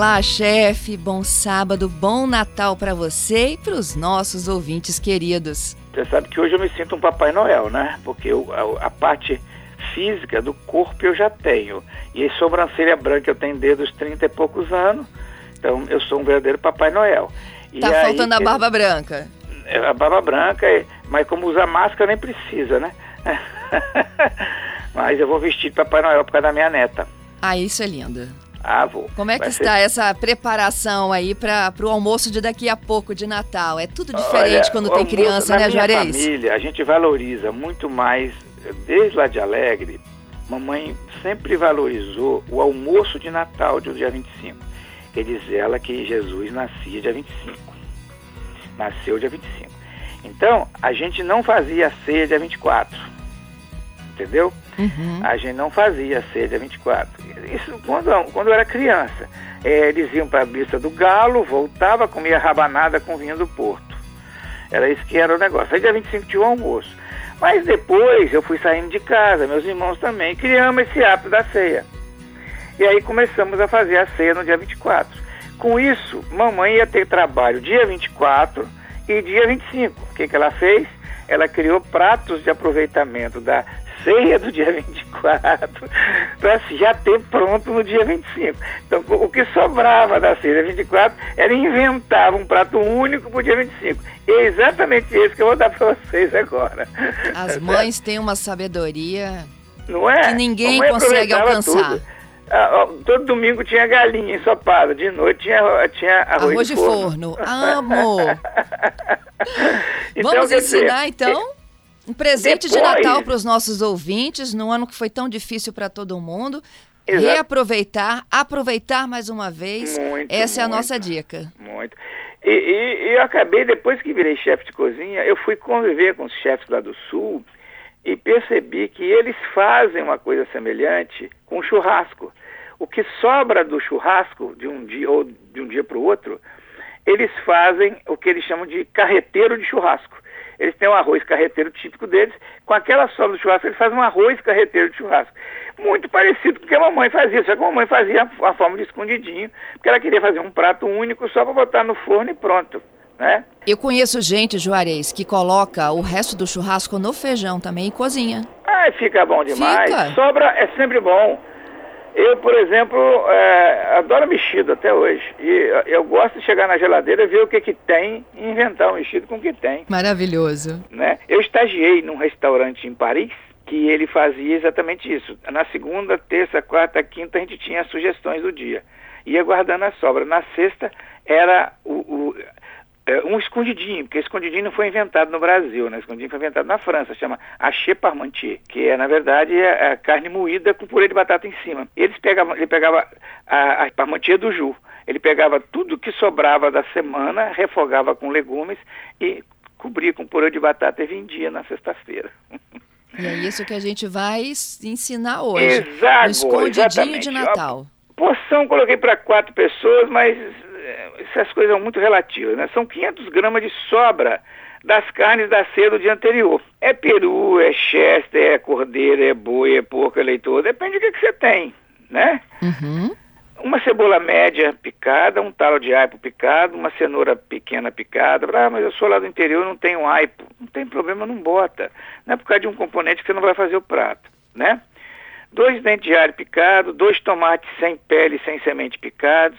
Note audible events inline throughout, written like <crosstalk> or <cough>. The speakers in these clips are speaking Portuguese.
Olá, chefe. Bom sábado, bom Natal para você e para os nossos ouvintes queridos. Você sabe que hoje eu me sinto um Papai Noel, né? Porque eu, a, a, parte física do corpo eu já tenho. E a sobrancelha branca eu tenho desde os 30 e poucos anos. Então eu sou um verdadeiro Papai Noel. E tá aí, faltando a barba branca. É, a barba branca, mas como usa máscara nem precisa, né? <laughs> mas eu vou vestir Papai Noel por causa da minha neta. Ah, isso é lindo. Ah, vou. Como é que Vai está ser... essa preparação aí para o almoço de daqui a pouco de Natal? É tudo diferente Olha, quando tem criança, né, Juarez? família, a gente valoriza muito mais, desde lá de Alegre, mamãe sempre valorizou o almoço de Natal do dia 25. Quer dizer, ela que Jesus nascia dia 25. Nasceu dia 25. Então, a gente não fazia ceia dia 24. Entendeu? Uhum. A gente não fazia ceia dia 24 isso quando, quando eu era criança. É, eles iam para a missa do galo, voltava, comia rabanada com vinho do Porto. Era isso que era o negócio. Aí dia 25 tinha o almoço. Mas depois eu fui saindo de casa, meus irmãos também, criamos esse hábito da ceia. E aí começamos a fazer a ceia no dia 24. Com isso, mamãe ia ter trabalho dia 24 e dia 25. O que, que ela fez? Ela criou pratos de aproveitamento da ceia do dia <laughs> 24 para já ter pronto no dia 25. Então, o que sobrava da ceia 24 era inventar um prato único para o dia 25. E é exatamente isso que eu vou dar para vocês agora. As <laughs> mães têm uma sabedoria Não é? que ninguém consegue alcançar. Tudo. Ah, todo domingo tinha galinha ensopada, de noite tinha, tinha arroz, arroz de, de forno. forno. Amo! <laughs> então, Vamos ensinar, dizer, então? Um presente Depois, de Natal para os nossos ouvintes, num ano que foi tão difícil para todo mundo. Exato. Reaproveitar, aproveitar mais uma vez. Muito, Essa é a nossa dica. Muito. E, e, eu acabei, depois que virei chefe de cozinha, eu fui conviver com os chefes lá do Sul e percebi que eles fazem uma coisa semelhante com churrasco. O que sobra do churrasco de um dia ou de um dia para o outro, eles fazem o que eles chamam de carreteiro de churrasco. Eles têm um arroz carreteiro típico deles. Com aquela sobra do churrasco, eles fazem um arroz carreteiro de churrasco. Muito parecido com o que a mamãe fazia, só que a mamãe fazia a forma de escondidinho, porque ela queria fazer um prato único só para botar no forno e pronto. Né? Eu conheço gente, Juarez, que coloca o resto do churrasco no feijão também e cozinha. Ah, fica bom demais. Fica. Sobra é sempre bom. Eu, por exemplo, é, adoro mexido até hoje. E eu gosto de chegar na geladeira, ver o que, que tem e inventar um mexido com o que tem. Maravilhoso. Né? Eu estagiei num restaurante em Paris que ele fazia exatamente isso. Na segunda, terça, quarta, quinta, a gente tinha sugestões do dia. Ia guardando a sobra. Na sexta, era o, o é, um escondidinho, porque escondidinho não foi inventado no Brasil, né? Escondidinho foi inventado na França, chama haché parmentier, que é, na verdade, é, é carne moída com purê de batata em cima. Eles pegavam, ele pegava a, a parmentier do Ju, ele pegava tudo que sobrava da semana, refogava com legumes e cobria com purê de batata e vendia na sexta-feira. E é isso que a gente vai ensinar hoje. Exato, no escondidinho exatamente. de Natal. A porção coloquei para quatro pessoas, mas essas coisas são muito relativas, né? São 500 gramas de sobra das carnes da ceia do dia anterior. É peru, é chester, é cordeiro, é boi, é porco, é leitor, depende do que, que você tem, né? Uhum. Uma cebola média picada, um talo de aipo picado, uma cenoura pequena picada. Ah, mas eu sou lá do interior, não tenho aipo. Não tem problema, não bota. Não é por causa de um componente que você não vai fazer o prato, né? Dois dentes de alho picado, dois tomates sem pele, sem semente picados,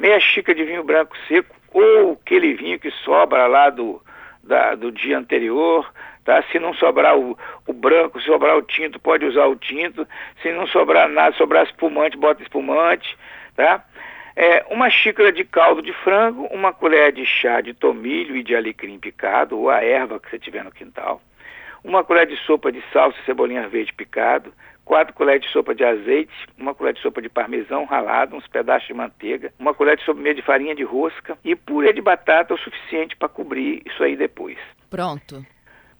meia xícara de vinho branco seco ou aquele vinho que sobra lá do, da, do dia anterior, tá? Se não sobrar o, o branco, se sobrar o tinto, pode usar o tinto. Se não sobrar nada, sobrar espumante, bota espumante, tá? É, uma xícara de caldo de frango, uma colher de chá de tomilho e de alecrim picado, ou a erva que você tiver no quintal, uma colher de sopa de salsa e cebolinha verde picado, quatro colheres de sopa de azeite, uma colher de sopa de parmesão ralado, uns pedaços de manteiga, uma colher de sopa meia de farinha de rosca e purê de batata o suficiente para cobrir isso aí depois. Pronto.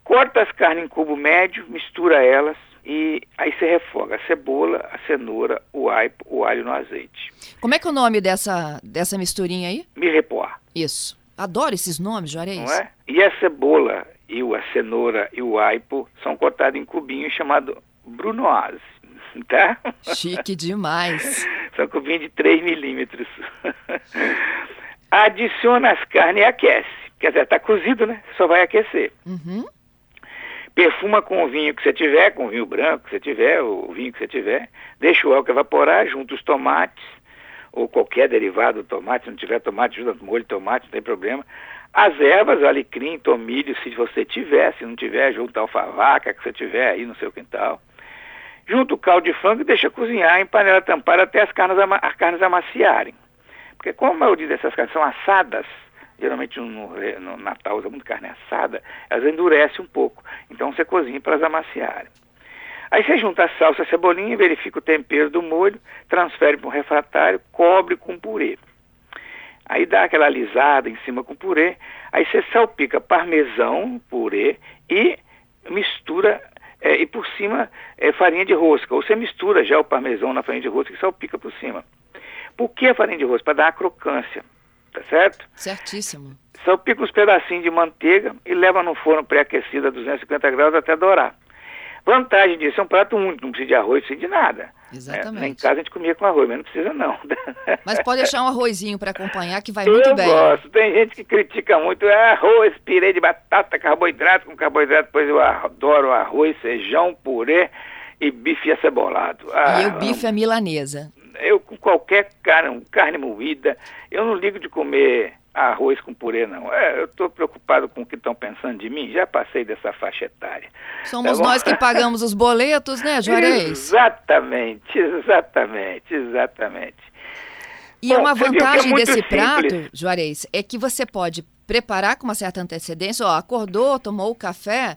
Corta as carnes em cubo médio, mistura elas e aí você refoga a cebola, a cenoura, o alho, o alho no azeite. Como é que é o nome dessa, dessa misturinha aí? Mirepoix. Isso. Adoro esses nomes, Juarez. Não é? E a cebola e a cenoura e o aipo são cortados em cubinhos chamado brunoise, <laughs> tá? Chique demais. são cubinhos de 3 milímetros. Adiciona as carnes e aquece. Quer dizer, está cozido, né? Só vai aquecer. Uhum. Perfuma com o vinho que você tiver, com o vinho branco que você tiver, o vinho que você tiver. Deixa o álcool evaporar, junta os tomates, ou qualquer derivado do tomate. Se não tiver tomate, junta molho de tomate, não tem problema. As ervas, alecrim, tomilho, se você tiver, se não tiver, junta alfavaca que você tiver aí no seu quintal. Junta o caldo de frango e deixa cozinhar em panela tampada até as carnes, as carnes amaciarem. Porque como a maioria dessas carnes são assadas, geralmente no, no, Natal usa muito carne assada, elas endurecem um pouco. Então você cozinha para elas amaciarem. Aí você junta a salsa, a cebolinha, verifica o tempero do molho, transfere para um refratário, cobre com purê. Aí dá aquela alisada em cima com purê, aí você salpica parmesão, purê e mistura é, e por cima é, farinha de rosca. Ou você mistura já o parmesão na farinha de rosca e salpica por cima. Por que a farinha de rosca? Para dar a crocância tá certo? Certíssimo. Salpica uns pedacinhos de manteiga e leva no forno pré-aquecido a 250 graus até dourar. Vantagem disso, é um prato único, não precisa de arroz, não precisa de nada. Né? Exatamente. É, em casa a gente comia com arroz, mas não precisa não. <laughs> Mas pode deixar um arrozinho para acompanhar que vai muito Eu bem. Eu gosto. Tem gente que critica muito, é arroz, pirê de batata, carboidrato com carboidrato, pois eu adoro arroz, feijão, purê e bife acebolado. Ah, e o bife é milanesa eu com qualquer carne, carne moída, eu não ligo de comer arroz com purê, não. É, eu estou preocupado com o que estão pensando de mim, já passei dessa faixa etária. Somos tá nós que pagamos os boletos, né, <laughs> Juarez? Exatamente, exatamente, exatamente. E Bom, uma é vantagem é desse simples. prato, Juarez, é que você pode preparar com uma certa antecedência, ó, acordou, tomou o café,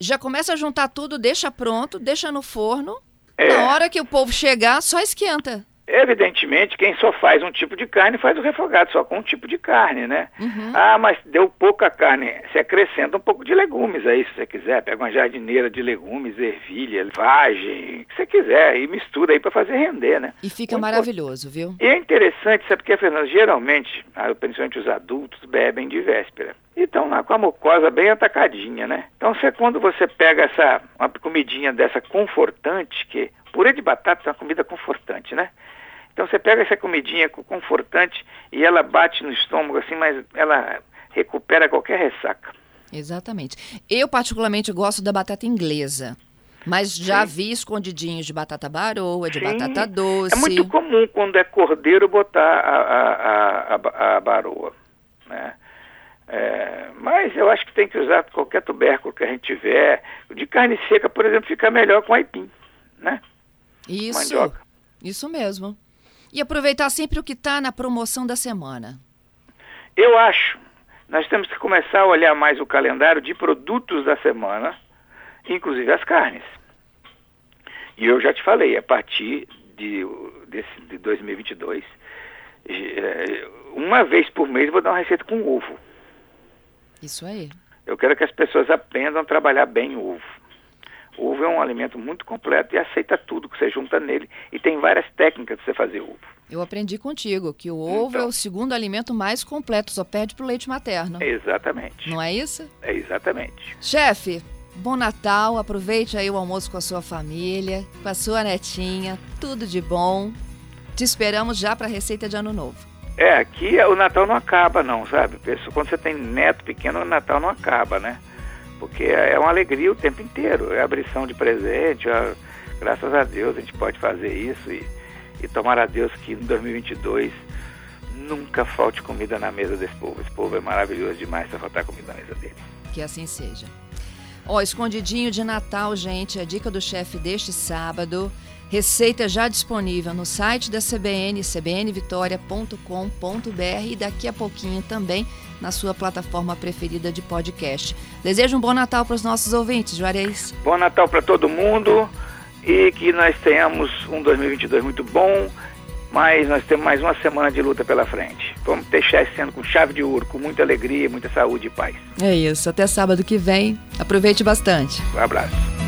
já começa a juntar tudo, deixa pronto, deixa no forno, é. na hora que o povo chegar, só esquenta. Evidentemente, quem só faz um tipo de carne faz o refogado só com um tipo de carne, né? Uhum. Ah, mas deu pouca carne. Você acrescenta um pouco de legumes aí, se você quiser. Pega uma jardineira de legumes, ervilha, vagem, o que você quiser, e mistura aí para fazer render, né? E fica Muito maravilhoso, viu? E é interessante, sabe porque, Fernando, geralmente, ah, principalmente os adultos, bebem de véspera. E estão lá com a mucosa bem atacadinha, né? Então, você, quando você pega essa, uma comidinha dessa confortante, que purê de batata é uma comida confortante, né? Então você pega essa comidinha confortante e ela bate no estômago assim, mas ela recupera qualquer ressaca. Exatamente. Eu particularmente gosto da batata inglesa. Mas já Sim. vi escondidinhos de batata baroa, de Sim. batata doce. É muito comum quando é cordeiro botar a, a, a, a baroa. Né? É, mas eu acho que tem que usar qualquer tubérculo que a gente tiver. De carne seca, por exemplo, fica melhor com aipim, né? Isso, Mandioca. isso mesmo. E aproveitar sempre o que está na promoção da semana. Eu acho. Nós temos que começar a olhar mais o calendário de produtos da semana, inclusive as carnes. E eu já te falei, a partir de, desse, de 2022, é, uma vez por mês eu vou dar uma receita com ovo. Isso aí. Eu quero que as pessoas aprendam a trabalhar bem o ovo. O ovo é um alimento muito completo e aceita tudo que você junta nele. E tem várias técnicas de você fazer ovo. Eu aprendi contigo que o ovo então, é o segundo alimento mais completo, só perde pro leite materno. Exatamente. Não é isso? É exatamente. Chefe, bom Natal, aproveite aí o almoço com a sua família, com a sua netinha, tudo de bom. Te esperamos já para a receita de Ano Novo. É, aqui o Natal não acaba não, sabe? Quando você tem neto pequeno, o Natal não acaba, né? Porque é uma alegria o tempo inteiro, é abrição de presente, é, graças a Deus a gente pode fazer isso e, e tomar a Deus que em 2022 nunca falte comida na mesa desse povo. Esse povo é maravilhoso demais para faltar comida na mesa dele. Que assim seja. Ó, escondidinho de Natal, gente, a dica do chefe deste sábado. Receita já disponível no site da CBN, cbnvitoria.com.br e daqui a pouquinho também na sua plataforma preferida de podcast. Desejo um bom Natal para os nossos ouvintes, Juarez. Bom Natal para todo mundo e que nós tenhamos um 2022 muito bom, mas nós temos mais uma semana de luta pela frente. Vamos deixar esse ano com chave de ouro, com muita alegria, muita saúde e paz. É isso. Até sábado que vem. Aproveite bastante. Um abraço.